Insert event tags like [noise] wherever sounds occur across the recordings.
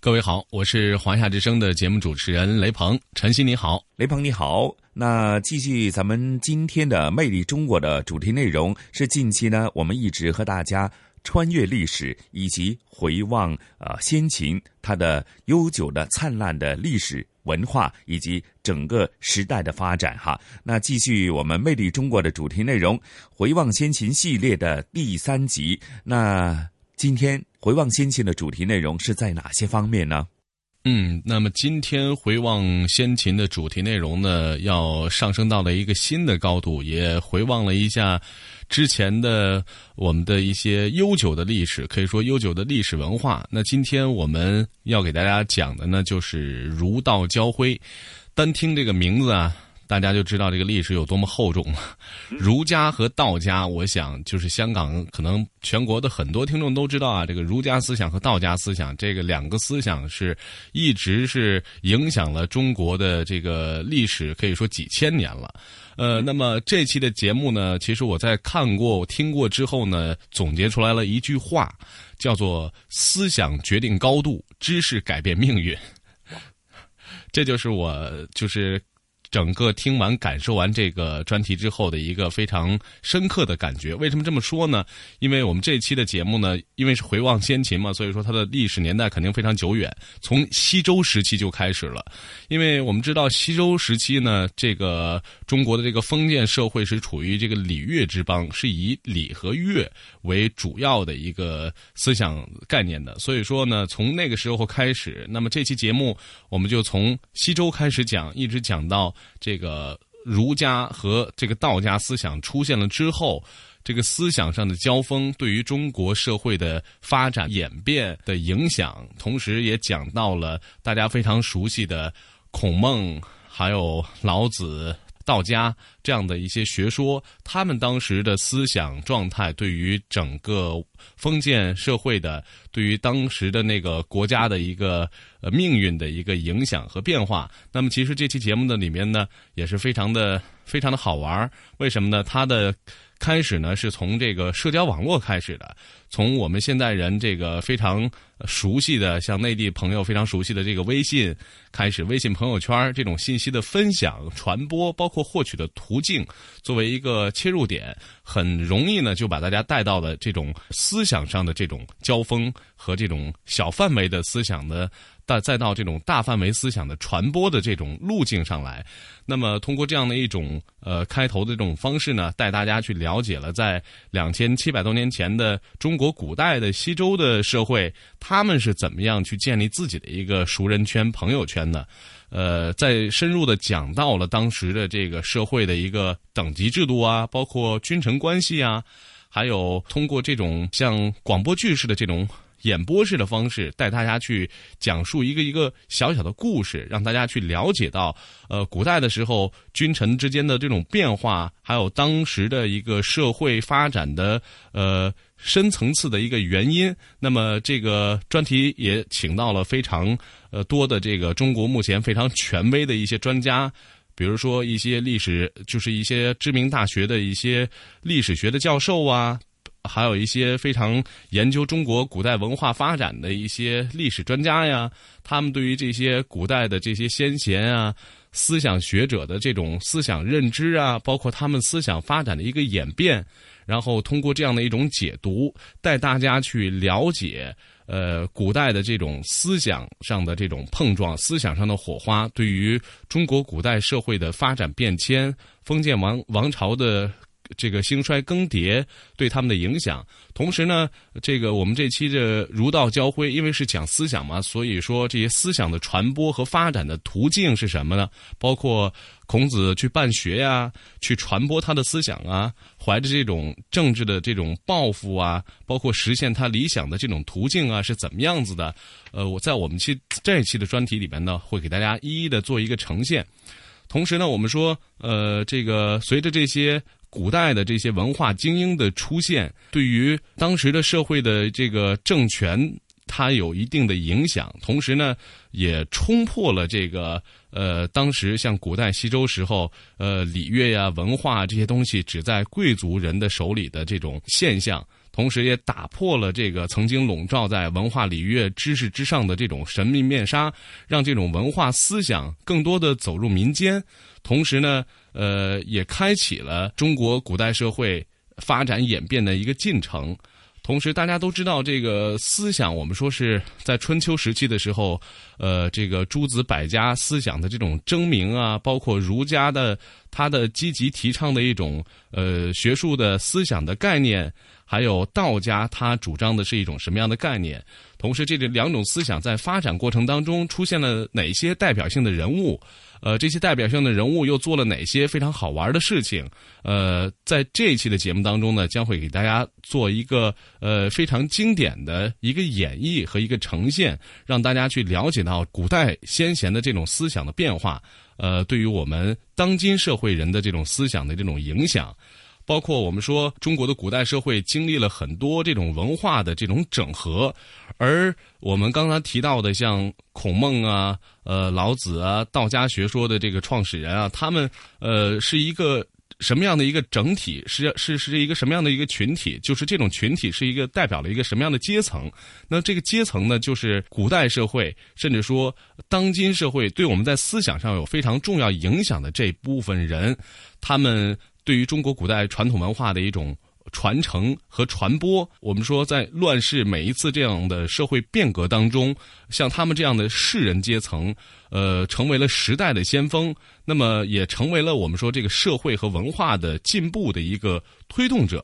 各位好，我是华夏之声的节目主持人雷鹏。晨曦你好，雷鹏你好。那继续咱们今天的《魅力中国》的主题内容是近期呢，我们一直和大家穿越历史以及回望啊先秦它的悠久的灿烂的历史文化以及整个时代的发展哈。那继续我们《魅力中国》的主题内容，回望先秦系列的第三集。那今天回望先秦的主题内容是在哪些方面呢？嗯，那么今天回望先秦的主题内容呢，要上升到了一个新的高度，也回望了一下之前的我们的一些悠久的历史，可以说悠久的历史文化。那今天我们要给大家讲的呢，就是儒道交辉。单听这个名字啊。大家就知道这个历史有多么厚重了。儒家和道家，我想就是香港可能全国的很多听众都知道啊，这个儒家思想和道家思想这个两个思想是一直是影响了中国的这个历史，可以说几千年了。呃，那么这期的节目呢，其实我在看过、听过之后呢，总结出来了一句话，叫做“思想决定高度，知识改变命运”。这就是我就是。整个听完、感受完这个专题之后的一个非常深刻的感觉。为什么这么说呢？因为我们这期的节目呢，因为是回望先秦嘛，所以说它的历史年代肯定非常久远，从西周时期就开始了。因为我们知道西周时期呢，这个中国的这个封建社会是处于这个礼乐之邦，是以礼和乐为主要的一个思想概念的。所以说呢，从那个时候开始，那么这期节目我们就从西周开始讲，一直讲到。这个儒家和这个道家思想出现了之后，这个思想上的交锋对于中国社会的发展演变的影响，同时也讲到了大家非常熟悉的孔孟，还有老子。道家这样的一些学说，他们当时的思想状态，对于整个封建社会的，对于当时的那个国家的一个呃命运的一个影响和变化。那么，其实这期节目的里面呢，也是非常的非常的好玩为什么呢？它的。开始呢，是从这个社交网络开始的，从我们现代人这个非常熟悉的，像内地朋友非常熟悉的这个微信开始，微信朋友圈这种信息的分享、传播，包括获取的途径，作为一个切入点，很容易呢就把大家带到了这种思想上的这种交锋和这种小范围的思想的。再再到这种大范围思想的传播的这种路径上来，那么通过这样的一种呃开头的这种方式呢，带大家去了解了在两千七百多年前的中国古代的西周的社会，他们是怎么样去建立自己的一个熟人圈、朋友圈的？呃，在深入的讲到了当时的这个社会的一个等级制度啊，包括君臣关系啊，还有通过这种像广播剧式的这种。演播式的方式带大家去讲述一个一个小小的故事，让大家去了解到，呃，古代的时候君臣之间的这种变化，还有当时的一个社会发展的呃深层次的一个原因。那么这个专题也请到了非常呃多的这个中国目前非常权威的一些专家，比如说一些历史，就是一些知名大学的一些历史学的教授啊。还有一些非常研究中国古代文化发展的一些历史专家呀，他们对于这些古代的这些先贤啊、思想学者的这种思想认知啊，包括他们思想发展的一个演变，然后通过这样的一种解读，带大家去了解，呃古代的这种思想上的这种碰撞、思想上的火花，对于中国古代社会的发展变迁、封建王王朝的。这个兴衰更迭对他们的影响，同时呢，这个我们这期的儒道交辉，因为是讲思想嘛，所以说这些思想的传播和发展的途径是什么呢？包括孔子去办学呀，去传播他的思想啊，怀着这种政治的这种抱负啊，包括实现他理想的这种途径啊，是怎么样子的？呃，我在我们期这一期的专题里边呢，会给大家一一的做一个呈现。同时呢，我们说，呃，这个随着这些。古代的这些文化精英的出现，对于当时的社会的这个政权，它有一定的影响。同时呢，也冲破了这个呃，当时像古代西周时候，呃，礼乐呀、文化这些东西只在贵族人的手里的这种现象。同时也打破了这个曾经笼罩在文化礼乐知识之上的这种神秘面纱，让这种文化思想更多的走入民间。同时呢，呃，也开启了中国古代社会发展演变的一个进程。同时，大家都知道，这个思想，我们说是在春秋时期的时候，呃，这个诸子百家思想的这种争鸣啊，包括儒家的他的积极提倡的一种呃学术的思想的概念。还有道家，他主张的是一种什么样的概念？同时，这两种思想在发展过程当中出现了哪些代表性的人物？呃，这些代表性的人物又做了哪些非常好玩的事情？呃，在这一期的节目当中呢，将会给大家做一个呃非常经典的一个演绎和一个呈现，让大家去了解到古代先贤的这种思想的变化，呃，对于我们当今社会人的这种思想的这种影响。包括我们说中国的古代社会经历了很多这种文化的这种整合，而我们刚才提到的像孔孟啊、呃老子啊、道家学说的这个创始人啊，他们呃是一个什么样的一个整体？是是是一个什么样的一个群体？就是这种群体是一个代表了一个什么样的阶层？那这个阶层呢，就是古代社会，甚至说当今社会对我们在思想上有非常重要影响的这部分人，他们。对于中国古代传统文化的一种传承和传播，我们说在乱世每一次这样的社会变革当中，像他们这样的士人阶层，呃，成为了时代的先锋，那么也成为了我们说这个社会和文化的进步的一个推动者，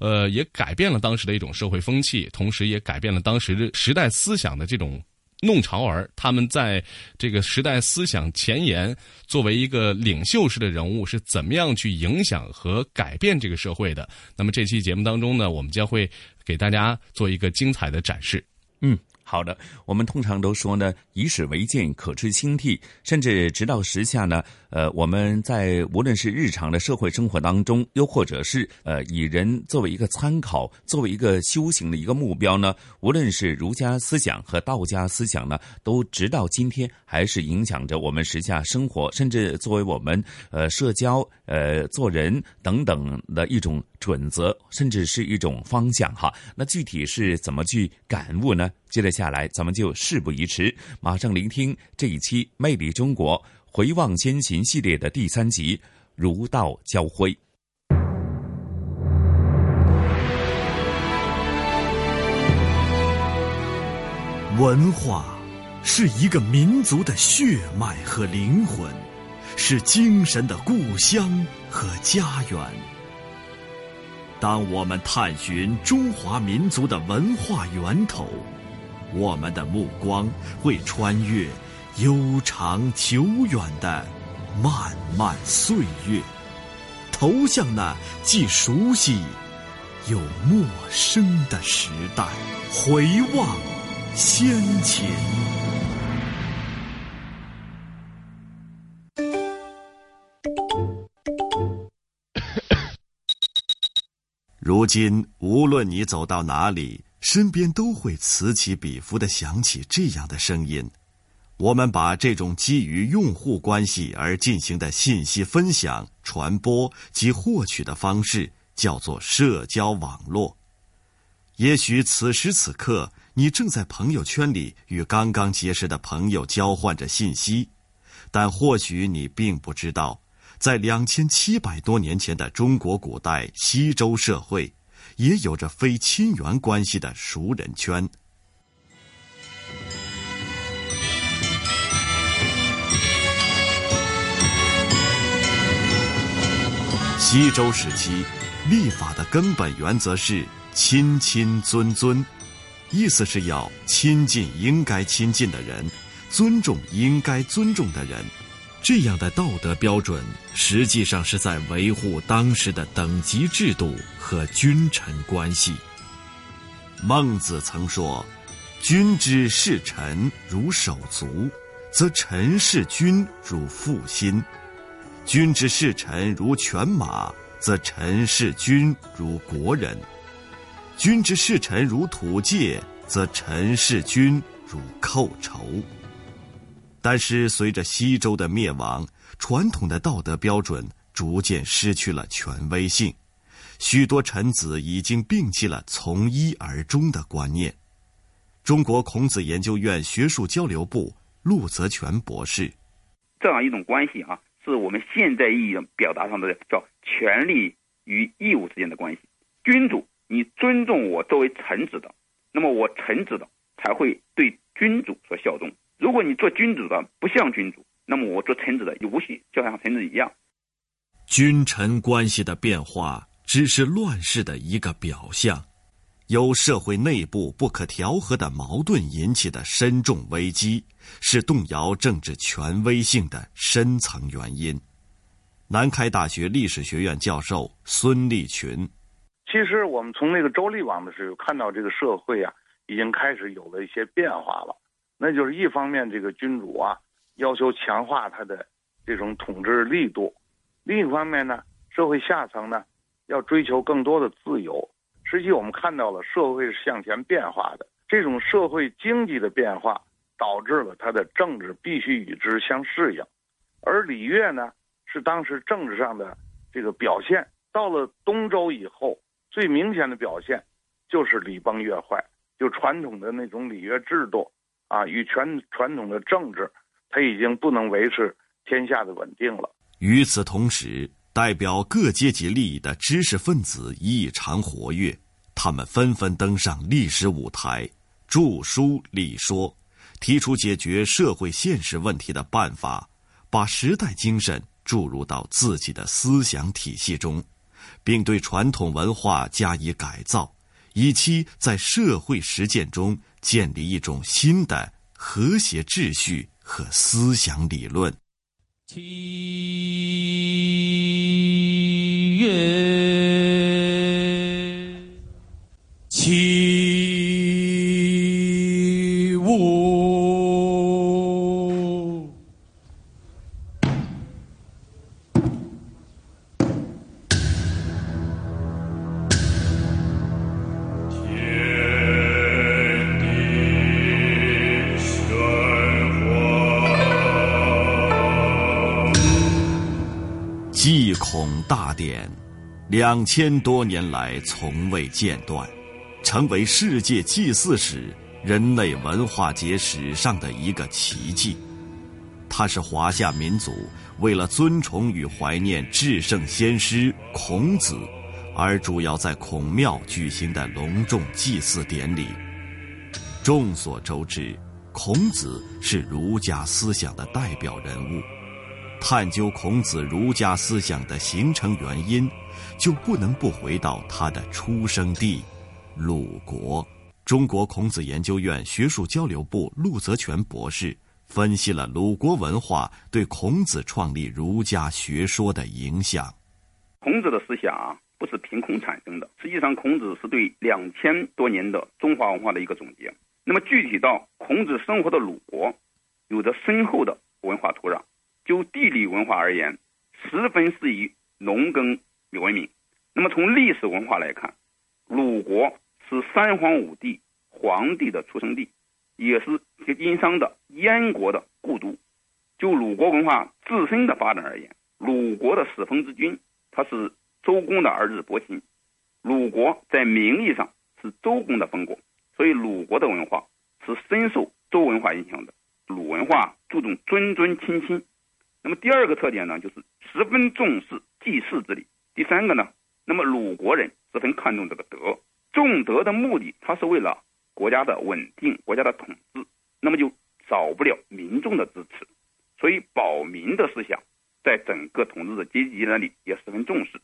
呃，也改变了当时的一种社会风气，同时也改变了当时时代思想的这种。弄潮儿，他们在这个时代思想前沿，作为一个领袖式的人物，是怎么样去影响和改变这个社会的？那么这期节目当中呢，我们将会给大家做一个精彩的展示。嗯。好的，我们通常都说呢，以史为鉴，可知兴替。甚至直到时下呢，呃，我们在无论是日常的社会生活当中，又或者是呃，以人作为一个参考，作为一个修行的一个目标呢，无论是儒家思想和道家思想呢，都直到今天还是影响着我们时下生活，甚至作为我们呃社交、呃做人等等的一种准则，甚至是一种方向哈。那具体是怎么去感悟呢？接着下来，咱们就事不宜迟，马上聆听这一期《魅力中国回望先秦》系列的第三集《儒道交辉》。文化是一个民族的血脉和灵魂，是精神的故乡和家园。当我们探寻中华民族的文化源头。我们的目光会穿越悠长久远的漫漫岁月，投向那既熟悉又陌生的时代，回望先前。如今，无论你走到哪里。身边都会此起彼伏的响起这样的声音，我们把这种基于用户关系而进行的信息分享、传播及获取的方式叫做社交网络。也许此时此刻，你正在朋友圈里与刚刚结识的朋友交换着信息，但或许你并不知道，在两千七百多年前的中国古代西周社会也有着非亲缘关系的熟人圈。西周时期立法的根本原则是亲亲尊尊意思是要亲近应该亲近的人尊重应该尊重的人。这样的道德标准，实际上是在维护当时的等级制度和君臣关系。孟子曾说：“君之视臣如手足，则臣视君如父心；君之视臣如犬马，则臣视君如国人；君之视臣如土芥，则臣视君如寇仇。”但是，随着西周的灭亡，传统的道德标准逐渐失去了权威性，许多臣子已经摒弃了从一而终的观念。中国孔子研究院学术交流部陆泽全博士：这样一种关系啊，是我们现在意义表达上的叫权利与义务之间的关系。君主，你尊重我作为臣子的，那么我臣子的才会对君主所效忠。如果你做君主的不像君主，那么我做臣子的也无需就像臣子一样。君臣关系的变化只是乱世的一个表象，由社会内部不可调和的矛盾引起的深重危机，是动摇政治权威性的深层原因。南开大学历史学院教授孙立群，其实我们从那个周厉王的时候看到，这个社会啊已经开始有了一些变化了。那就是一方面，这个君主啊要求强化他的这种统治力度；另一方面呢，社会下层呢要追求更多的自由。实际我们看到了，社会是向前变化的。这种社会经济的变化导致了他的政治必须与之相适应，而礼乐呢是当时政治上的这个表现。到了东周以后，最明显的表现就是礼崩乐坏，就传统的那种礼乐制度。啊，与传传统的政治，他已经不能维持天下的稳定了。与此同时，代表各阶级利益的知识分子异常活跃，他们纷纷登上历史舞台，著书立说，提出解决社会现实问题的办法，把时代精神注入到自己的思想体系中，并对传统文化加以改造，以期在社会实践中。建立一种新的和谐秩序和思想理论。七千多年来从未间断，成为世界祭祀史、人类文化节史上的一个奇迹。它是华夏民族为了尊崇与怀念至圣先师孔子，而主要在孔庙举行的隆重祭祀典礼。众所周知，孔子是儒家思想的代表人物。探究孔子儒家思想的形成原因，就不能不回到他的出生地——鲁国。中国孔子研究院学术交流部陆泽全博士分析了鲁国文化对孔子创立儒家学说的影响。孔子的思想啊不是凭空产生的，实际上孔子是对两千多年的中华文化的一个总结。那么具体到孔子生活的鲁国，有着深厚的文化土壤。就地理文化而言，十分适宜农耕文明。那么从历史文化来看，鲁国是三皇五帝皇帝的出生地，也是殷商的燕国的故都。就鲁国文化自身的发展而言，鲁国的始封之君他是周公的儿子伯禽，鲁国在名义上是周公的封国，所以鲁国的文化是深受周文化影响的。鲁文化注重尊尊亲亲。那么第二个特点呢，就是十分重视祭祀之礼。第三个呢，那么鲁国人十分看重这个德，重德的目的，他是为了国家的稳定、国家的统治，那么就少不了民众的支持。所以保民的思想在整个统治的阶级那里也十分重视。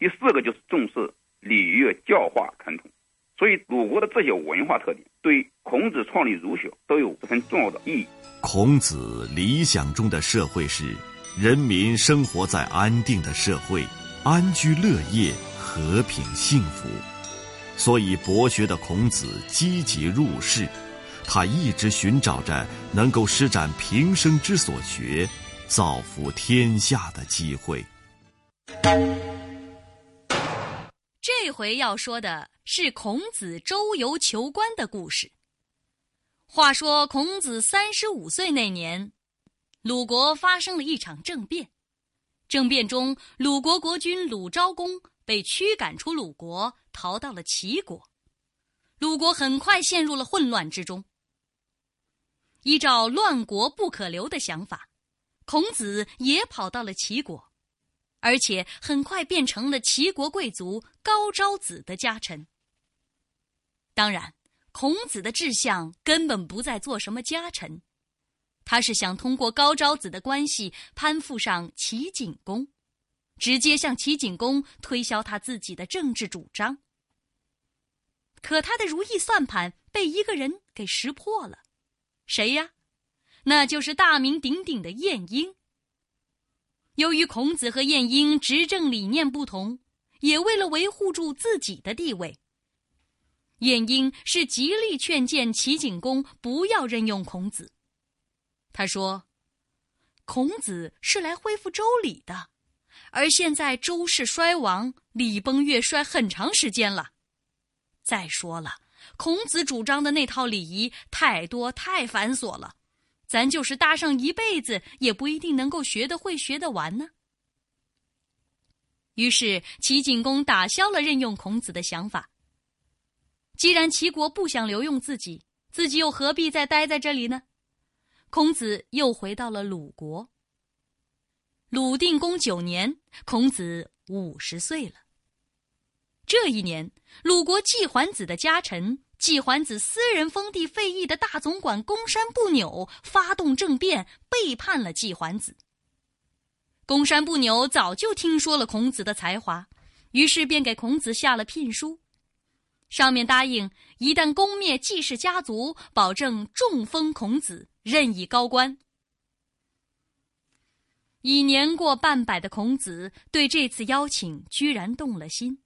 第四个就是重视礼乐教化传统，所以鲁国的这些文化特点对孔子创立儒学都有十分重要的意义。孔子理想中的社会是人民生活在安定的社会，安居乐业，和平幸福。所以博学的孔子积极入世，他一直寻找着能够施展平生之所学，造福天下的机会。这回要说的是孔子周游求官的故事。话说孔子三十五岁那年，鲁国发生了一场政变。政变中，鲁国国君鲁昭公被驱赶出鲁国，逃到了齐国。鲁国很快陷入了混乱之中。依照“乱国不可留”的想法，孔子也跑到了齐国。而且很快变成了齐国贵族高昭子的家臣。当然，孔子的志向根本不在做什么家臣，他是想通过高昭子的关系攀附上齐景公，直接向齐景公推销他自己的政治主张。可他的如意算盘被一个人给识破了，谁呀？那就是大名鼎鼎的晏婴。由于孔子和晏婴执政理念不同，也为了维护住自己的地位，晏婴是极力劝谏齐景公不要任用孔子。他说：“孔子是来恢复周礼的，而现在周氏衰亡，礼崩乐衰很长时间了。再说了，孔子主张的那套礼仪太多太繁琐了。”咱就是搭上一辈子，也不一定能够学得会、学得完呢。于是齐景公打消了任用孔子的想法。既然齐国不想留用自己，自己又何必再待在这里呢？孔子又回到了鲁国。鲁定公九年，孔子五十岁了。这一年，鲁国季桓子的家臣。季桓子私人封地费邑的大总管公山不扭发动政变，背叛了季桓子。公山不扭早就听说了孔子的才华，于是便给孔子下了聘书，上面答应一旦攻灭季氏家族，保证重封孔子，任以高官。已年过半百的孔子对这次邀请居然动了心。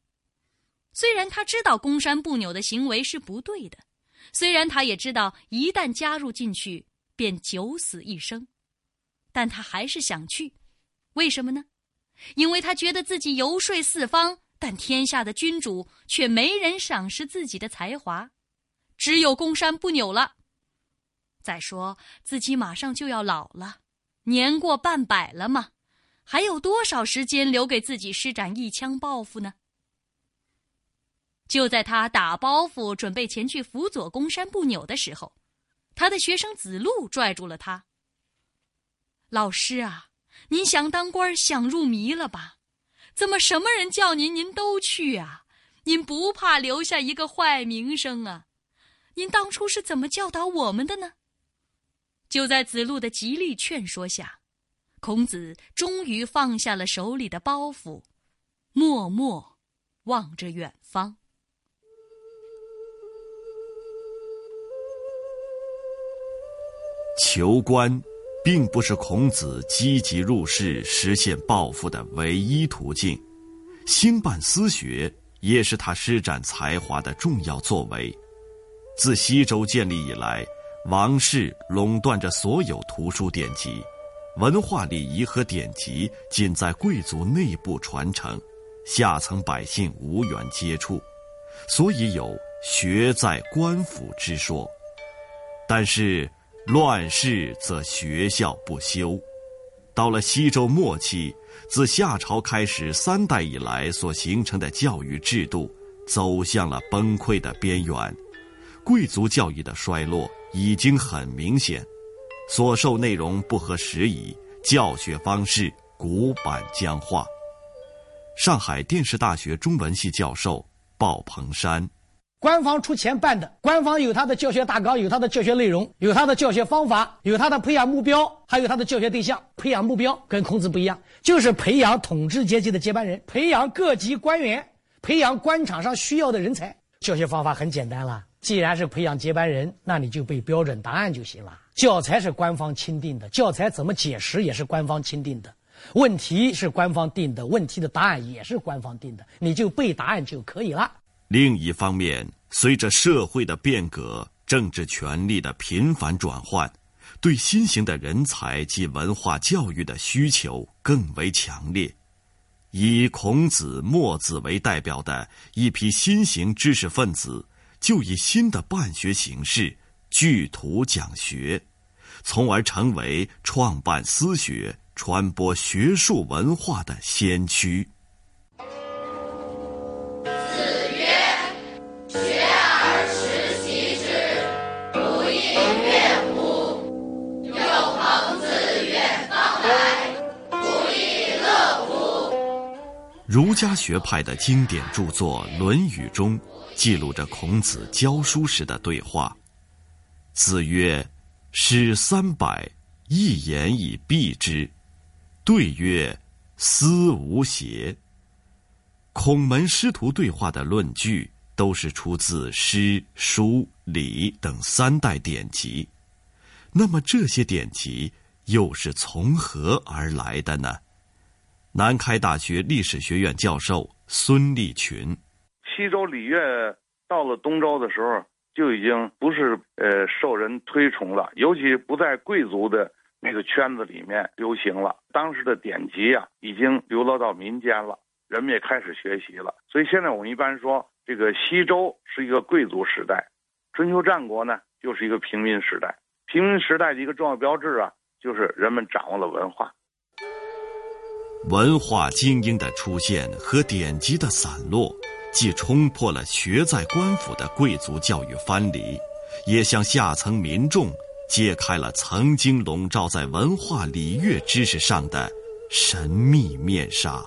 虽然他知道公山不扭的行为是不对的，虽然他也知道一旦加入进去便九死一生，但他还是想去。为什么呢？因为他觉得自己游说四方，但天下的君主却没人赏识自己的才华，只有公山不扭了。再说自己马上就要老了，年过半百了嘛，还有多少时间留给自己施展一腔抱负呢？就在他打包袱准备前去辅佐公山不扭的时候，他的学生子路拽住了他。老师啊，您想当官想入迷了吧？怎么什么人叫您您都去啊？您不怕留下一个坏名声啊？您当初是怎么教导我们的呢？就在子路的极力劝说下，孔子终于放下了手里的包袱，默默望着远方。求官，并不是孔子积极入世、实现抱负的唯一途径；兴办私学，也是他施展才华的重要作为。自西周建立以来，王室垄断着所有图书典籍，文化礼仪和典籍仅在贵族内部传承，下层百姓无缘接触，所以有“学在官府”之说。但是，乱世则学校不修，到了西周末期，自夏朝开始三代以来所形成的教育制度，走向了崩溃的边缘。贵族教育的衰落已经很明显，所授内容不合时宜，教学方式古板僵化。上海电视大学中文系教授鲍鹏山。官方出钱办的，官方有他的教学大纲，有他的教学内容，有他的教学方法，有他的培养目标，还有他的教学对象。培养目标跟孔子不一样，就是培养统治阶级的接班人，培养各级官员，培养官场上需要的人才。教学方法很简单了，既然是培养接班人，那你就背标准答案就行了。教材是官方钦定的，教材怎么解释也是官方钦定的，问题是官方定的，问题的答案也是官方定的，你就背答案就可以了。另一方面，随着社会的变革，政治权力的频繁转换，对新型的人才及文化教育的需求更为强烈。以孔子、墨子为代表的一批新型知识分子，就以新的办学形式聚图讲学，从而成为创办私学、传播学术文化的先驱。儒家学派的经典著作《论语》中，记录着孔子教书时的对话。子曰：“诗三百，一言以蔽之。”对曰：“思无邪。”孔门师徒对话的论据都是出自诗、书、礼等三代典籍。那么这些典籍又是从何而来的呢？南开大学历史学院教授孙立群：西周礼乐到了东周的时候，就已经不是呃受人推崇了，尤其不在贵族的那个圈子里面流行了。当时的典籍啊，已经流落到民间了，人们也开始学习了。所以现在我们一般说，这个西周是一个贵族时代，春秋战国呢就是一个平民时代。平民时代的一个重要标志啊，就是人们掌握了文化。文化精英的出现和典籍的散落，既冲破了学在官府的贵族教育藩篱，也向下层民众揭开了曾经笼罩在文化礼乐知识上的神秘面纱。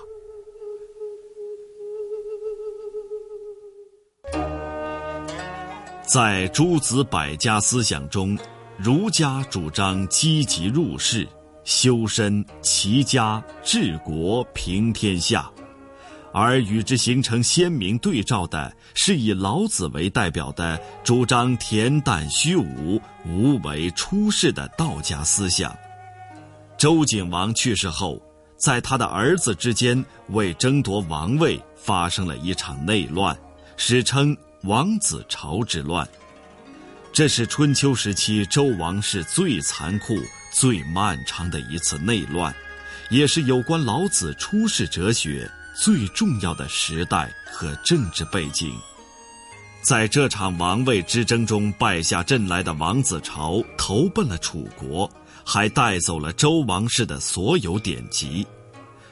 在诸子百家思想中，儒家主张积极入世。修身、齐家、治国、平天下，而与之形成鲜明对照的，是以老子为代表的主张恬淡虚无、无为出世的道家思想。周景王去世后，在他的儿子之间为争夺王位发生了一场内乱，史称王子朝之乱。这是春秋时期周王室最残酷。最漫长的一次内乱，也是有关老子出世哲学最重要的时代和政治背景。在这场王位之争中败下阵来的王子朝投奔了楚国，还带走了周王室的所有典籍。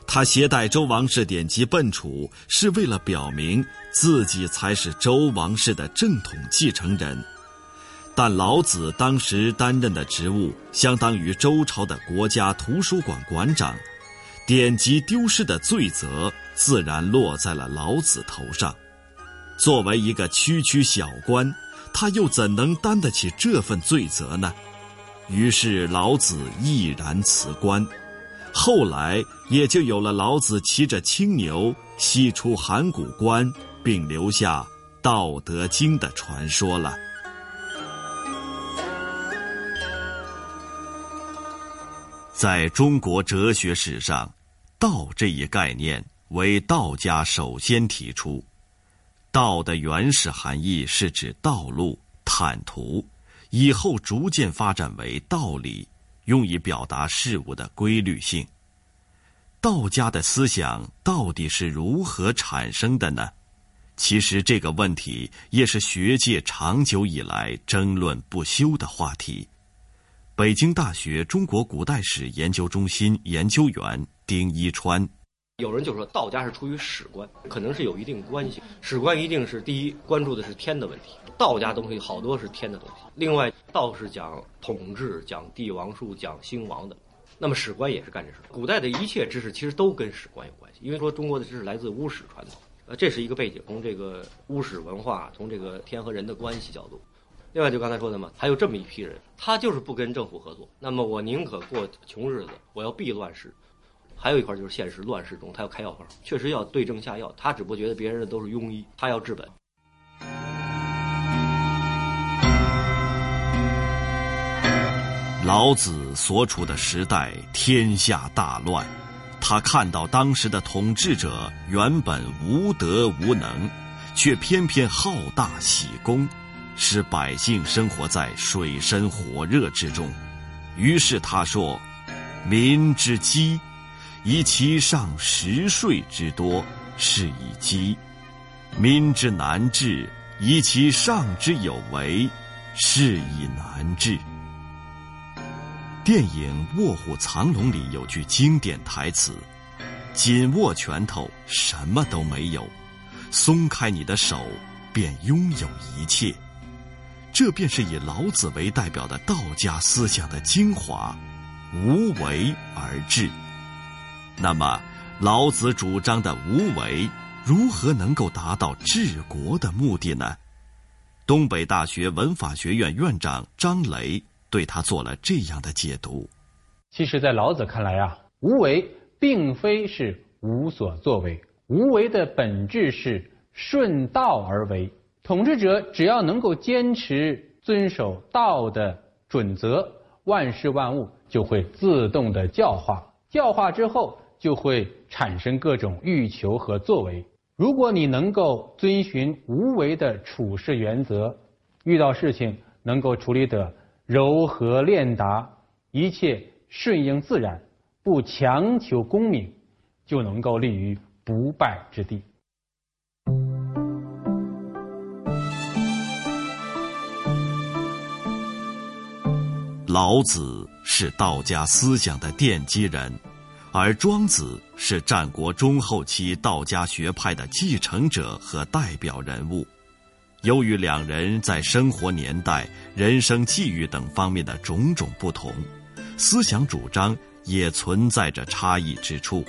他携带周王室典籍奔楚，是为了表明自己才是周王室的正统继承人。但老子当时担任的职务相当于周朝的国家图书馆馆长，典籍丢失的罪责自然落在了老子头上。作为一个区区小官，他又怎能担得起这份罪责呢？于是老子毅然辞官。后来也就有了老子骑着青牛西出函谷关，并留下《道德经》的传说了。在中国哲学史上，“道”这一概念为道家首先提出。道的原始含义是指道路、坦途，以后逐渐发展为道理，用以表达事物的规律性。道家的思想到底是如何产生的呢？其实这个问题也是学界长久以来争论不休的话题。北京大学中国古代史研究中心研究员丁一川，有人就说道家是出于史观，可能是有一定关系。史观一定是第一关注的是天的问题，道家东西好多是天的东西。另外，道是讲统治、讲帝王术、讲兴亡的，那么史观也是干这事。古代的一切知识其实都跟史观有关系，因为说中国的知识来自巫史传统。呃，这是一个背景，从这个巫史文化，从这个天和人的关系角度。另外，就刚才说的嘛，还有这么一批人，他就是不跟政府合作。那么，我宁可过穷日子，我要避乱世。还有一块就是现实乱世中，他要开药方，确实要对症下药。他只不过觉得别人的都是庸医，他要治本。老子所处的时代，天下大乱。他看到当时的统治者原本无德无能，却偏偏好大喜功，使百姓生活在水深火热之中。于是他说：“民之饥，以其上食税之多，是以饥；民之难治，以其上之有为，是以难治。”电影《卧虎藏龙》里有句经典台词：“紧握拳头，什么都没有；松开你的手，便拥有一切。”这便是以老子为代表的道家思想的精华——无为而治。那么，老子主张的无为，如何能够达到治国的目的呢？东北大学文法学院院长张雷。对他做了这样的解读。其实，在老子看来啊，无为并非是无所作为，无为的本质是顺道而为。统治者只要能够坚持遵守道的准则，万事万物就会自动的教化。教化之后，就会产生各种欲求和作为。如果你能够遵循无为的处事原则，遇到事情能够处理得。柔和练达，一切顺应自然，不强求功名，就能够立于不败之地。老子是道家思想的奠基人，而庄子是战国中后期道家学派的继承者和代表人物。由于两人在生活年代、人生际遇等方面的种种不同，思想主张也存在着差异之处。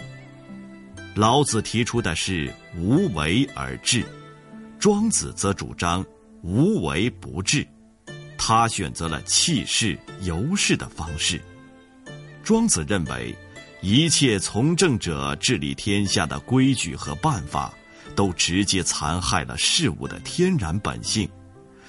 老子提出的是无为而治，庄子则主张无为不治。他选择了弃世游世的方式。庄子认为，一切从政者治理天下的规矩和办法。都直接残害了事物的天然本性，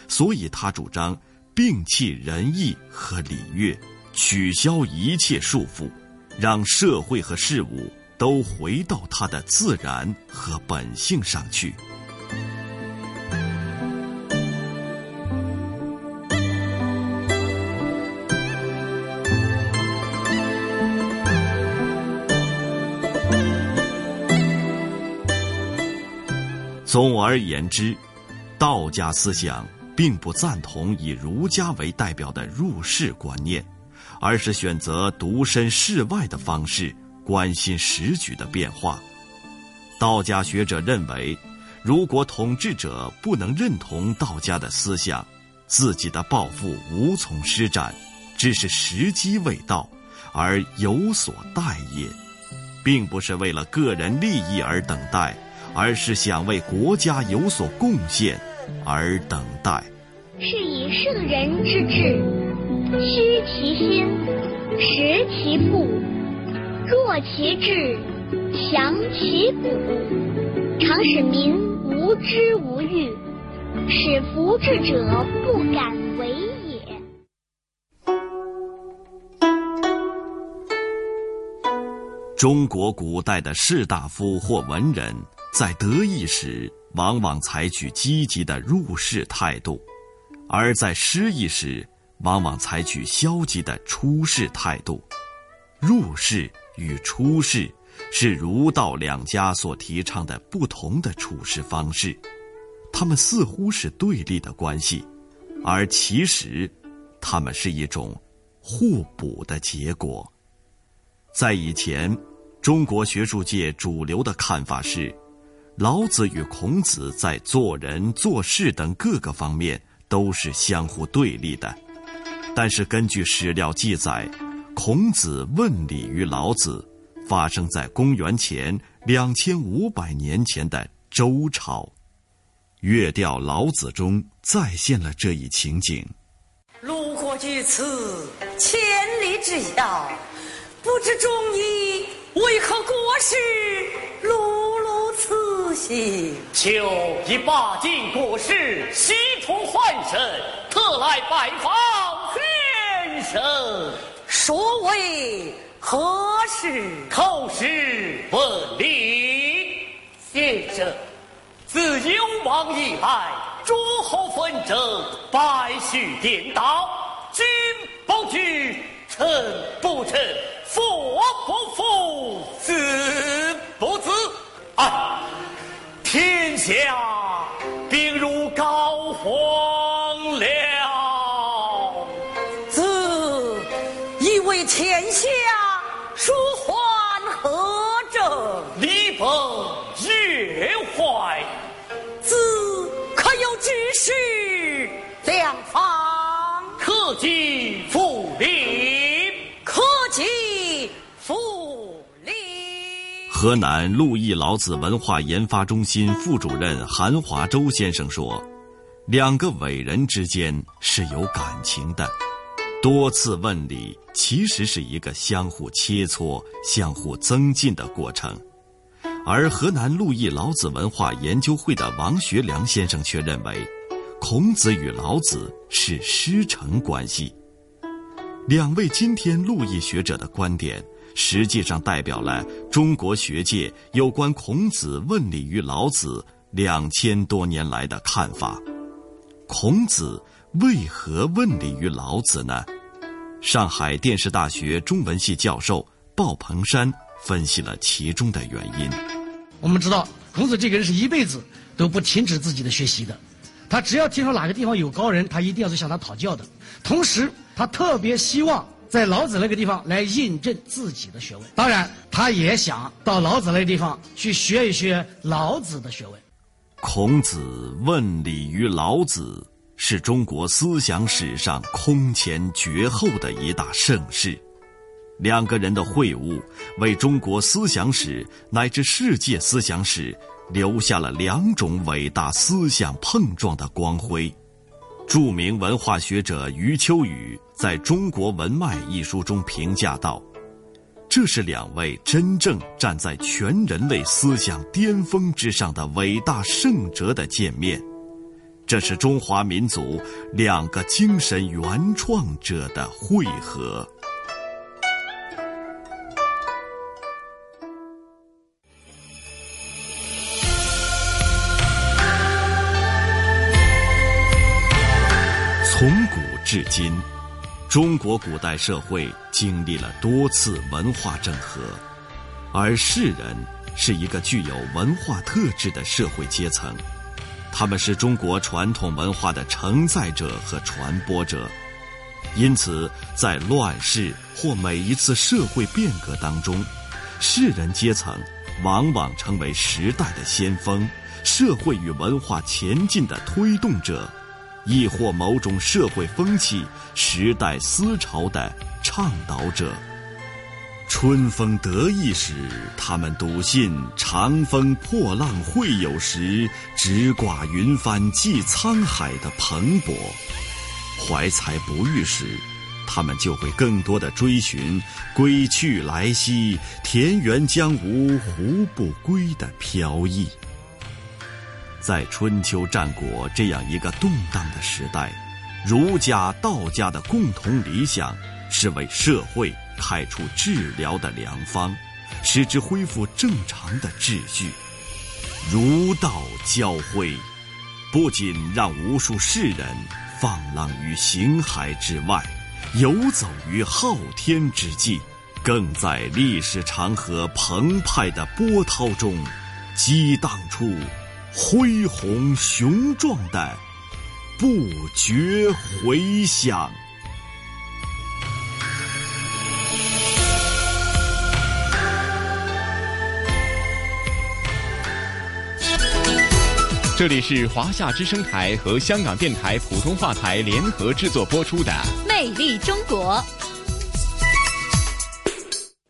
所以他主张摒弃仁义和礼乐，取消一切束缚，让社会和事物都回到它的自然和本性上去。总而言之，道家思想并不赞同以儒家为代表的入世观念，而是选择独身世外的方式关心时局的变化。道家学者认为，如果统治者不能认同道家的思想，自己的抱负无从施展，只是时机未到而有所待也，并不是为了个人利益而等待。而是想为国家有所贡献而等待。是以圣人之治，虚其心，实其腹，弱其志，强其骨，常使民无知无欲，使服治者不敢为也。中国古代的士大夫或文人。在得意时，往往采取积极的入世态度；而在失意时，往往采取消极的出世态度。入世与出世是儒道两家所提倡的不同的处事方式，他们似乎是对立的关系，而其实，他们是一种互补的结果。在以前，中国学术界主流的看法是。老子与孔子在做人做事等各个方面都是相互对立的，但是根据史料记载，孔子问礼于老子，发生在公元前两千五百年前的周朝。月调《老子》中再现了这一情景。路过于此，千里之遥，不知中医为何国事碌求以八境国事，西出换神，特来拜访先生。所为何事？叩师问礼，先生。自幽王以来，诸侯纷争，百绪颠倒，君不惧，臣不臣，父不父，子不子。哎，天下病如膏肓了，子以为天下舒缓和者，礼崩乐坏，子可有治世良方。客进复礼，克己复礼。河南陆毅老子文化研发中心副主任韩华洲先生说：“两个伟人之间是有感情的，多次问礼其实是一个相互切磋、相互增进的过程。”而河南陆毅老子文化研究会的王学良先生却认为，孔子与老子是师承关系。两位今天陆毅学者的观点，实际上代表了中国学界有关孔子问礼于老子两千多年来的看法。孔子为何问礼于老子呢？上海电视大学中文系教授鲍鹏山。分析了其中的原因。我们知道，孔子这个人是一辈子都不停止自己的学习的。他只要听说哪个地方有高人，他一定要去向他讨教的。同时，他特别希望在老子那个地方来印证自己的学问。当然，他也想到老子那个地方去学一学老子的学问。孔子问礼于老子，是中国思想史上空前绝后的一大盛事。两个人的会晤，为中国思想史乃至世界思想史留下了两种伟大思想碰撞的光辉。著名文化学者余秋雨在中国文脉一书中评价道：“这是两位真正站在全人类思想巅峰之上的伟大圣哲的见面，这是中华民族两个精神原创者的汇合。”至今，中国古代社会经历了多次文化整合，而士人是一个具有文化特质的社会阶层，他们是中国传统文化的承载者和传播者，因此在乱世或每一次社会变革当中，士人阶层往往成为时代的先锋，社会与文化前进的推动者。亦或某种社会风气、时代思潮的倡导者。春风得意时，他们笃信“长风破浪会有时，直挂云帆济沧海”的蓬勃；怀才不遇时，他们就会更多的追寻“归去来兮，田园将芜胡不归”的飘逸。在春秋战国这样一个动荡的时代，儒家、道家的共同理想是为社会开出治疗的良方，使之恢复正常的秩序。儒道交汇，不仅让无数世人放浪于形骸之外，游走于昊天之际，更在历史长河澎湃的波涛中，激荡出。恢宏雄壮的不绝回响。这里是华夏之声台和香港电台普通话台联合制作播出的《魅力中国》。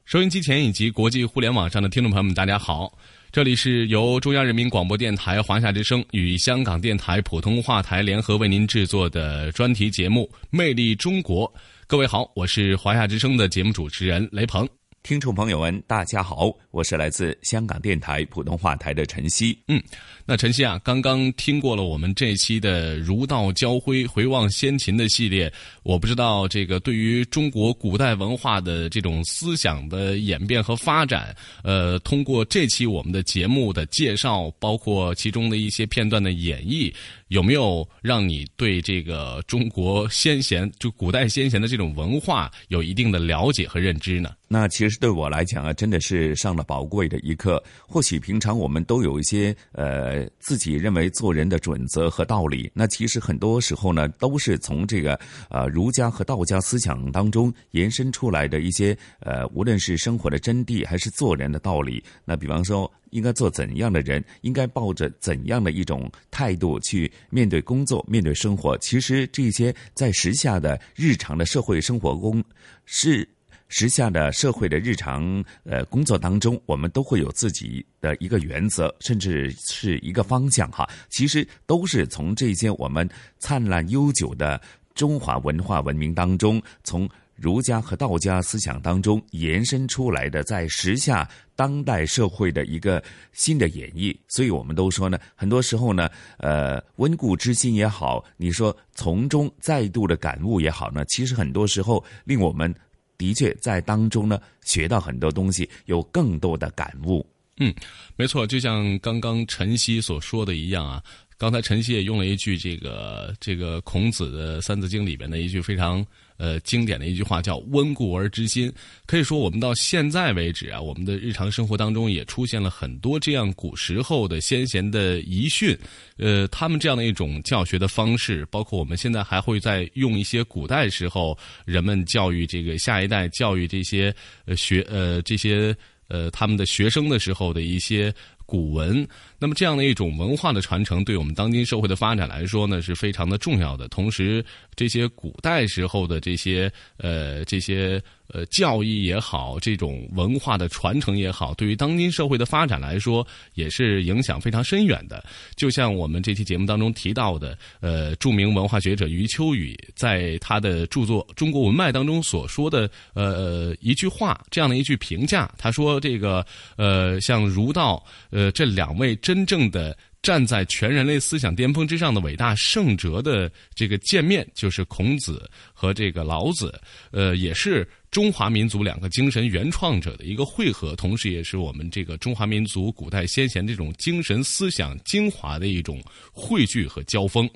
收音机前以及国际互联网上的听众朋友们，大家好。这里是由中央人民广播电台华夏之声与香港电台普通话台联合为您制作的专题节目《魅力中国》。各位好，我是华夏之声的节目主持人雷鹏。听众朋友们，大家好，我是来自香港电台普通话台的陈曦。嗯，那陈曦啊，刚刚听过了我们这期的“儒道交辉，回望先秦”的系列，我不知道这个对于中国古代文化的这种思想的演变和发展，呃，通过这期我们的节目的介绍，包括其中的一些片段的演绎。有没有让你对这个中国先贤，就古代先贤的这种文化有一定的了解和认知呢？那其实对我来讲啊，真的是上了宝贵的一课。或许平常我们都有一些呃自己认为做人的准则和道理，那其实很多时候呢，都是从这个呃儒家和道家思想当中延伸出来的一些呃，无论是生活的真谛还是做人的道理。那比方说。应该做怎样的人？应该抱着怎样的一种态度去面对工作、面对生活？其实这些在时下的日常的社会生活中，是时下的社会的日常呃工作当中，我们都会有自己的一个原则，甚至是一个方向哈。其实都是从这些我们灿烂悠久的中华文化文明当中，从。儒家和道家思想当中延伸出来的，在时下当代社会的一个新的演绎，所以我们都说呢，很多时候呢，呃，温故知新也好，你说从中再度的感悟也好呢，其实很多时候令我们的确在当中呢学到很多东西，有更多的感悟。嗯，没错，就像刚刚晨曦所说的一样啊，刚才晨曦也用了一句这个这个孔子的《三字经》里边的一句非常。呃，经典的一句话叫“温故而知新”。可以说，我们到现在为止啊，我们的日常生活当中也出现了很多这样古时候的先贤的遗训。呃，他们这样的一种教学的方式，包括我们现在还会在用一些古代时候人们教育这个下一代、教育这些呃学呃这些呃他们的学生的时候的一些。古文，那么这样的一种文化的传承，对我们当今社会的发展来说呢，是非常的重要的。同时，这些古代时候的这些呃这些。呃，教义也好，这种文化的传承也好，对于当今社会的发展来说，也是影响非常深远的。就像我们这期节目当中提到的，呃，著名文化学者余秋雨在他的著作《中国文脉》当中所说的，呃，一句话，这样的一句评价，他说：“这个，呃，像儒道，呃，这两位真正的。”站在全人类思想巅峰之上的伟大圣哲的这个见面，就是孔子和这个老子，呃，也是中华民族两个精神原创者的一个汇合，同时也是我们这个中华民族古代先贤这种精神思想精华的一种汇聚和交锋。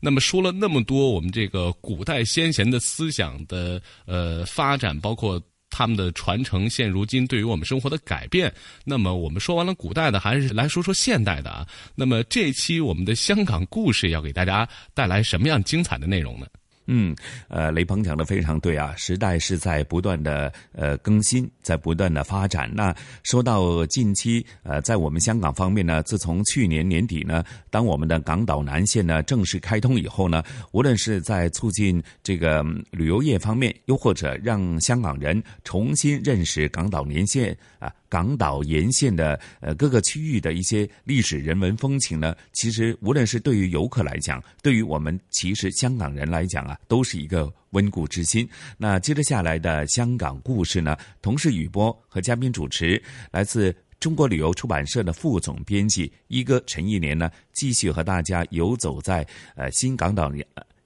那么说了那么多，我们这个古代先贤的思想的呃发展，包括。他们的传承，现如今对于我们生活的改变。那么，我们说完了古代的，还是来说说现代的啊。那么，这期我们的香港故事要给大家带来什么样精彩的内容呢？嗯，呃，雷鹏讲的非常对啊，时代是在不断的呃更新，在不断的发展。那说到近期，呃，在我们香港方面呢，自从去年年底呢，当我们的港岛南线呢正式开通以后呢，无论是在促进这个旅游业方面，又或者让香港人重新认识港岛连线啊。港岛沿线的呃各个区域的一些历史人文风情呢，其实无论是对于游客来讲，对于我们其实香港人来讲啊，都是一个温故知新。那接着下来的香港故事呢，同事雨波和嘉宾主持，来自中国旅游出版社的副总编辑一哥陈一年呢，继续和大家游走在呃新港岛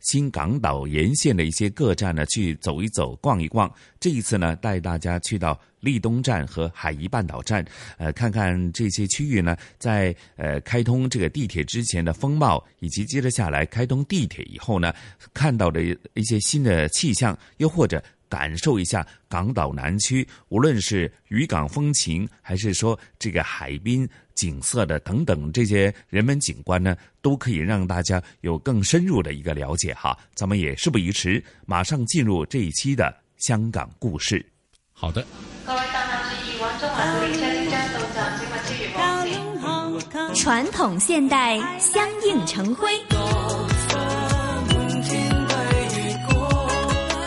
新港岛沿线的一些各站呢，去走一走、逛一逛。这一次呢，带大家去到利东站和海怡半岛站，呃，看看这些区域呢，在呃开通这个地铁之前的风貌，以及接着下来开通地铁以后呢，看到的一些新的气象，又或者。感受一下港岛南区，无论是渔港风情，还是说这个海滨景色的等等这些人文景观呢，都可以让大家有更深入的一个了解哈。咱们也事不宜迟，马上进入这一期的香港故事。好的。传统现代相映成辉。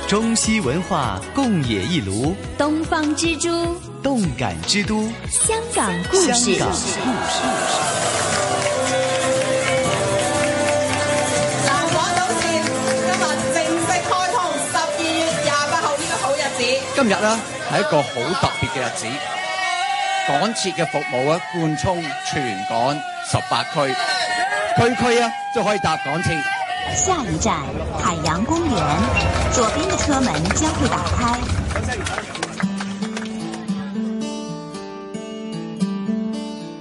中西文化共冶一炉，东方之珠动感之都，香港故事。香港故事。南港島線今日正式開通，十二月廿八號呢個好日子。今日呢係一個好特別嘅日子，港鐵嘅服務啊貫通全港十八區，區區啊都可以搭港鐵。下一站海洋公园，左边的车门将会打开。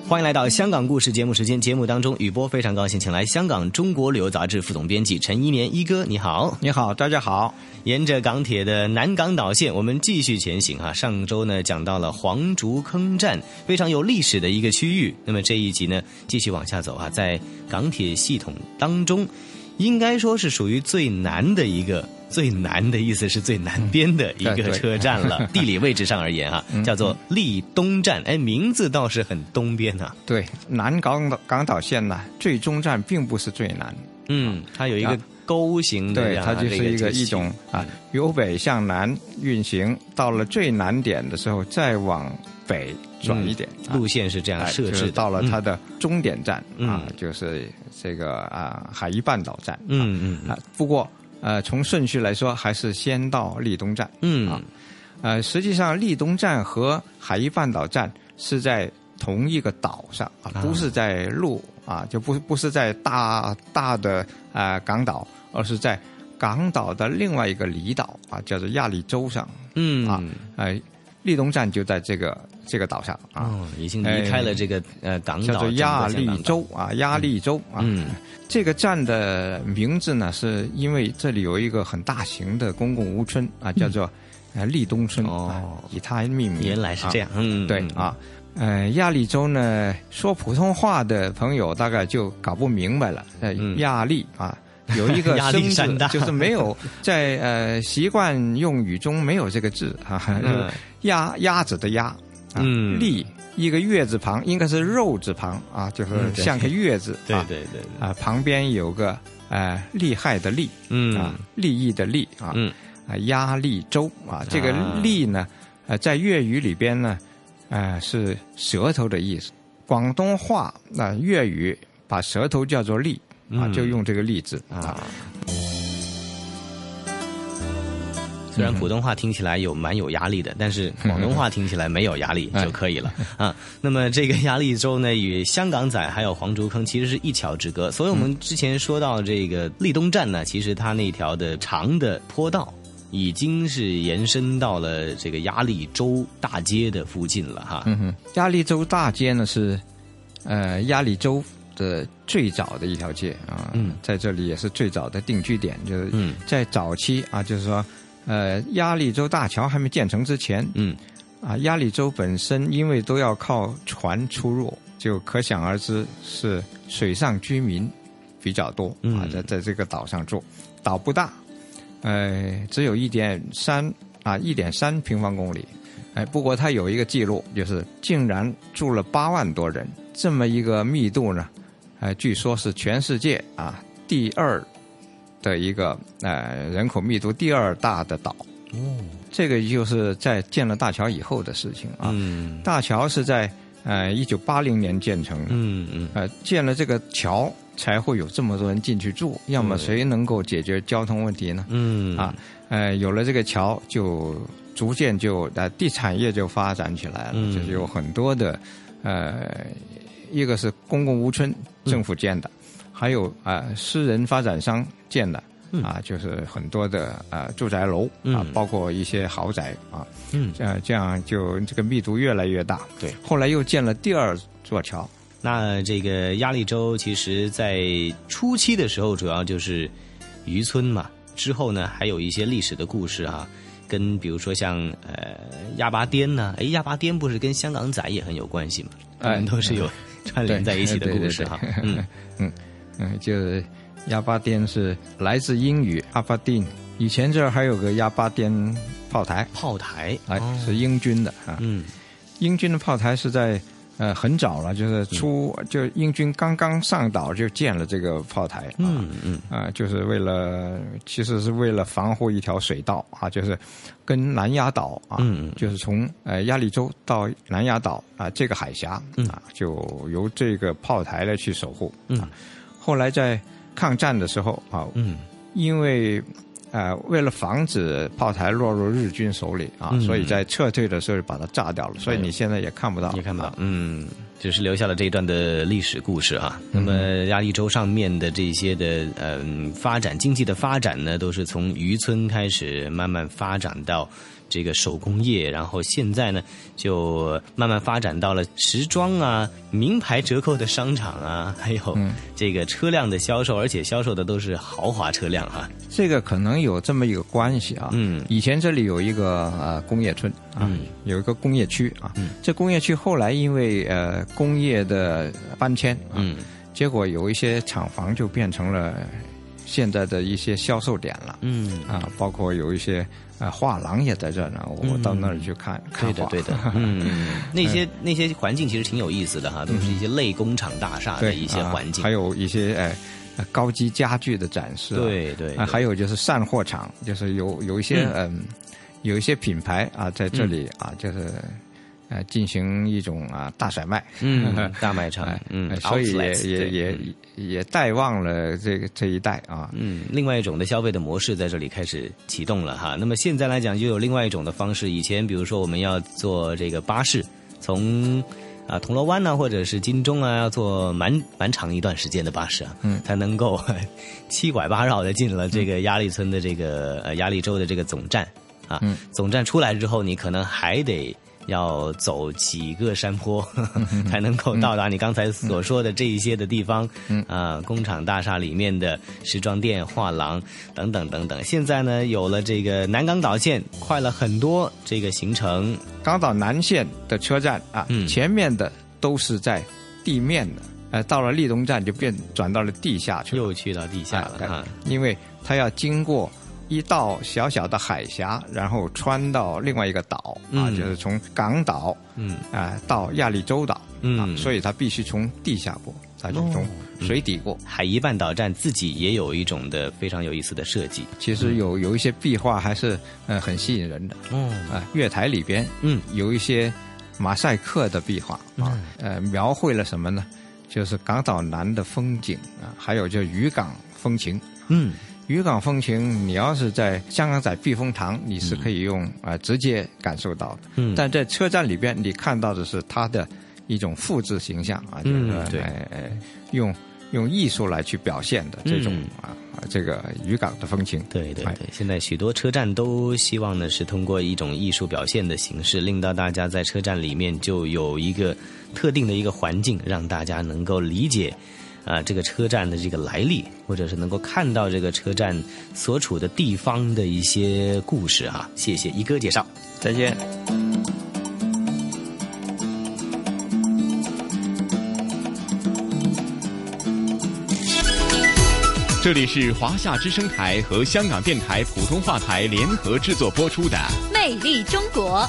欢迎来到香港故事节目时间，节目当中，雨波非常高兴，请来香港中国旅游杂志副总编辑陈一年一哥，你好，你好，大家好。沿着港铁的南港岛线，我们继续前行哈。上周呢讲到了黄竹坑站，非常有历史的一个区域。那么这一集呢继续往下走哈，在港铁系统当中，應該說是属于最南的一个。最南的意思是最南边的一个车站了，嗯、地理位置上而言啊，叫做利东站。哎，名字倒是很东边啊。对，南港岛港岛线呢，最终站并不是最南。嗯，它有一個勾形的，对，它就是一个一种啊，由北向南运行，到了最南点的时候，再往北转一点。嗯、路线是这样设置的，就是、到了它的终点站、嗯、啊，就是这个啊海怡半岛站。嗯嗯啊，不过。呃，从顺序来说，还是先到利东站。嗯啊，呃，实际上利东站和海怡半岛站是在同一个岛上啊，不是在陆啊，就不不是在大大的啊、呃、港岛，而是在港岛的另外一个离岛啊，叫做亚利州上。嗯啊，呃，利东站就在这个这个岛上啊，哦，已经离开了这个呃港岛，叫做亚利州啊，亚利州啊。嗯。[laughs] 这个站的名字呢，是因为这里有一个很大型的公共屋村啊，叫做呃立东村哦，以它命名。原来是这样，嗯，对啊，呃，亚利州呢，说普通话的朋友大概就搞不明白了。呃，亚利啊，[laughs] 有一个生字，就是没有在呃习惯用语中没有这个字啊，鸭鸭子的鴨，嗯，利。一个月字旁，应该是肉字旁啊，就是像个月字。对对对。啊，旁边有个呃厉害的利，嗯啊，利益的利啊，嗯啊，壓力州啊，这个利呢，呃，在粤语里边呢，呃，是舌头的意思。广东话那粤语把舌头叫做利啊，就用这个利字啊。虽然普通话听起来有蛮有压力的，但是广 [laughs] 东话听起来没有压力就可以了啊。那么这个压力州呢，与香港仔还有黄竹坑其实是一桥之隔。所以我们之前说到这个立东站呢，其实它那条的长的坡道已经是延伸到了這個亞利州大街的附近了哈。嗯哼，亞利州大街呢是，呃，亞利州的最早的一条街啊。嗯，在这里也是最早的定居点，就是在早期啊，就是说。呃，亞利州大桥还没建成之前，嗯，啊，亞利州本身因为都要靠船出入，就可想而知是水上居民比较多，嗯、啊，在在这个岛上住，岛不大，呃，只有一点三啊一点三平方公里，哎，不过它有一个记录，就是竟然住了八万多人，这么一个密度呢，呃，据说是全世界啊第二。的一个呃人口密度第二大的岛，哦，这个就是在建了大桥以后的事情啊。嗯，大桥是在呃一九八零年建成的。嗯嗯，呃，建了這個橋才会有这么多人进去住，要么谁能够解决交通问题呢？嗯啊，呃，有了这个桥，就逐渐就呃地产业就发展起来了，嗯、就是有很多的呃，一个是公共屋村政府建的。嗯還有啊、呃，私人发展商建的啊，就是很多的啊、呃、住宅楼啊，包括一些豪宅啊，嗯，這樣這樣就这个密度越来越大。对，后来又建了第二座橋。那这个压力州其实在初期的时候，主要就是渔村嘛。之后呢，还有一些历史的故事啊，跟比如说像呃亚巴甸呢，哎，亚巴甸不是跟香港仔也很有关系嘛？哎，都是有 [laughs] 串联在一起的故事哈。嗯 [laughs] 嗯。嗯，就亚巴甸是来自英语阿巴丁，以前这儿还有个亚巴甸炮台，炮台，哎，是英军的啊。嗯，英军的炮台是在呃，很早了，就是出就英军刚刚上岛就建了这个炮台，嗯嗯，啊，就是为了其实是为了防护一条水道啊，就是跟南丫岛啊，嗯就是从呃亚利州到南丫岛啊这个海峡啊，就由这个炮台来去守护。嗯，后来在抗战的时候啊，嗯，因为呃为了防止炮台落入日军手里啊，嗯所以在撤退的时候把它炸掉了，所以你现在也看不到，也看不到，嗯，只是留下了这一段的历史故事啊。那么亚利州上面的这些的嗯发展，经济的发展呢，都是从渔村开始慢慢发展到。这个手工业，然后现在呢，就慢慢发展到了时装啊、名牌折扣的商场啊，还有这个车辆的销售，而且销售的都是豪华车辆哈、这个可能有这么一个关系啊。嗯，以前这里有一个呃工业村啊，有一个工业区啊。嗯，这工业区后来因为呃工业的搬迁啊，嗯，结果有一些厂房就变成了现在的一些销售点了。嗯，啊，包括有一些呃画廊也在这儿呢，我到那儿去看、看画。对的，对的，嗯，那些那些环境其实挺有意思的哈，都是一些类工厂大厦的一些环境，啊还有一些哎。呃高级家具的展示、啊，对对对啊，还有就是散货场，就是有有一些嗯嗯、有一些品牌啊在这里啊，就是呃进行一种啊大甩卖，嗯，[laughs] 大卖场，嗯呃，所以也也也也带旺了这个这一带啊，嗯，另外一种的消费的模式在这里开始启动了哈。那么现在来讲，就有另外一种的方式。以前比如说我们要坐这个巴士，从啊铜锣湾呢、或者是金钟啊，要坐蛮蛮长一段时间的巴士啊，嗯，才能够 [laughs] 七拐八绕的进了这个压力村的这个呃压力州的这个总站啊。嗯，总站出来之后，你可能还得。要走几个山坡，才能够到达你刚才所说的这一些的地方，嗯啊，工厂大厦里面的时装店、画廊等等等等。现在呢，有了这个南港岛线，快了很多这个行程。港岛南线的车站啊，嗯前面的都是在地面的，呃，到了立东站就变转到了地下去了，又去到地下了哎哈。因为它要经过一道小小的海峡，然后穿到另外一个岛啊，嗯。就是从港岛嗯。啊、到亚利州岛，嗯。啊，所以它必须从地下过，它就从水底过。海怡半岛站自己也有一种的非常有意思的设计。其实有有一些壁画还是呃很吸引人的哦。啊、月台里边嗯。有一些马赛克的壁画啊，呃，描绘了什么呢？就是港岛南的风景啊，还有就渔港风情。嗯，渔港风情，你要是在香港仔避风塘，你是可以用啊、呃直接感受到的。嗯但在车站里边，你看到的是它的一种复制形象啊，就是嗯对哎哎用用艺术来去表现的这种、啊这个渔港的风情。对对对，现在许多车站都希望呢是通过一种艺术表现的形式，令到大家在车站里面就有一个特定的一个环境，让大家能够理解。啊，这个车站的这个来历，或者是能够看到这个车站所处的地方的一些故事哈、谢谢一哥介绍，再见。这里是华夏之声台和香港电台普通话台联合制作播出的《魅力中国》。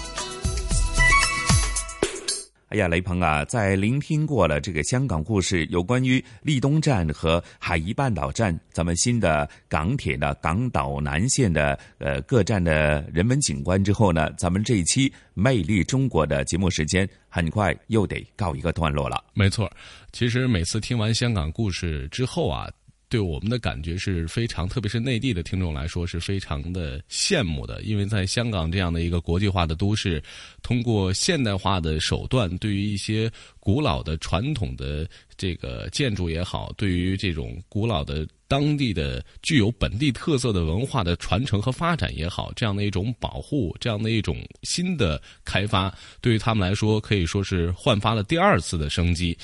哎呀，雷鹏啊，在聆听过了这个香港故事，有关于立东站和海怡半岛站，咱们新的港铁的港岛南线的呃各站的人文景观之后呢，咱们这一期《魅力中国》的节目时间很快又得告一个段落了。没错，其实每次听完香港故事之后啊，对我们的感觉是非常，特别是内地的听众来说是非常的羡慕的，因为在香港这样的一个国际化的都市，通过现代化的手段，对于一些古老的传统的这个建筑也好，对于这种古老的当地的具有本地特色的文化的传承和发展也好，这样的一种保护，这样的一种新的开发，对于他们来说可以说是焕发了第二次的生机。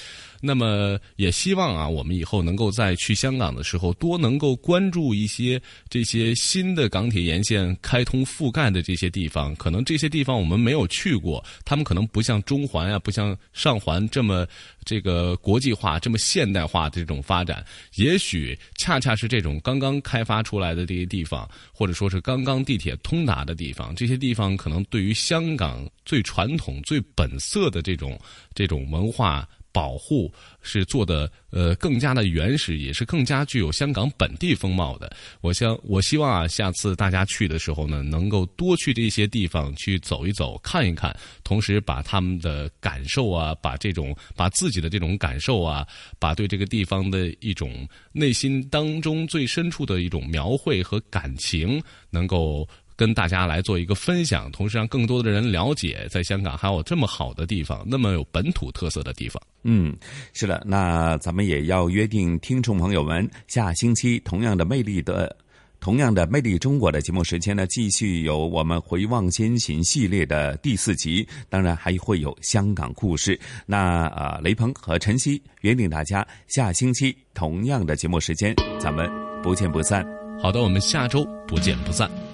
那么也希望啊，我们以后能够在去香港的时候，多能够关注一些这些新的港铁沿线开通覆盖的这些地方。可能这些地方我们没有去过，他们可能不像中环啊，不像上环这么这个国际化、这么现代化的这种发展，也许恰恰是这种刚刚开发出来的这些地方，或者说是刚刚地铁通达的地方，这些地方可能对于香港最传统、最本色的这种这种文化。保护是做的呃更加的原始，也是更加具有香港本地风貌的。我想，我希望啊，下次大家去的时候呢，能够多去这些地方去走一走、看一看，同时把他们的感受啊，把这种把自己的这种感受啊，把对这个地方的一种内心当中最深处的一种描绘和感情，能够。跟大家来做一个分享，同时让更多的人了解，在香港还有这么好的地方，那么有本土特色的地方。嗯，是的，那咱们也要约定，听众朋友们，下星期同样的魅力的、同样的魅力中国的节目时间呢，继续有我们回望先行系列的第四集，当然还会有香港故事。那啊，雷鹏和晨曦约定大家下星期同样的节目时间，咱们不见不散。好的，我们下周不见不散。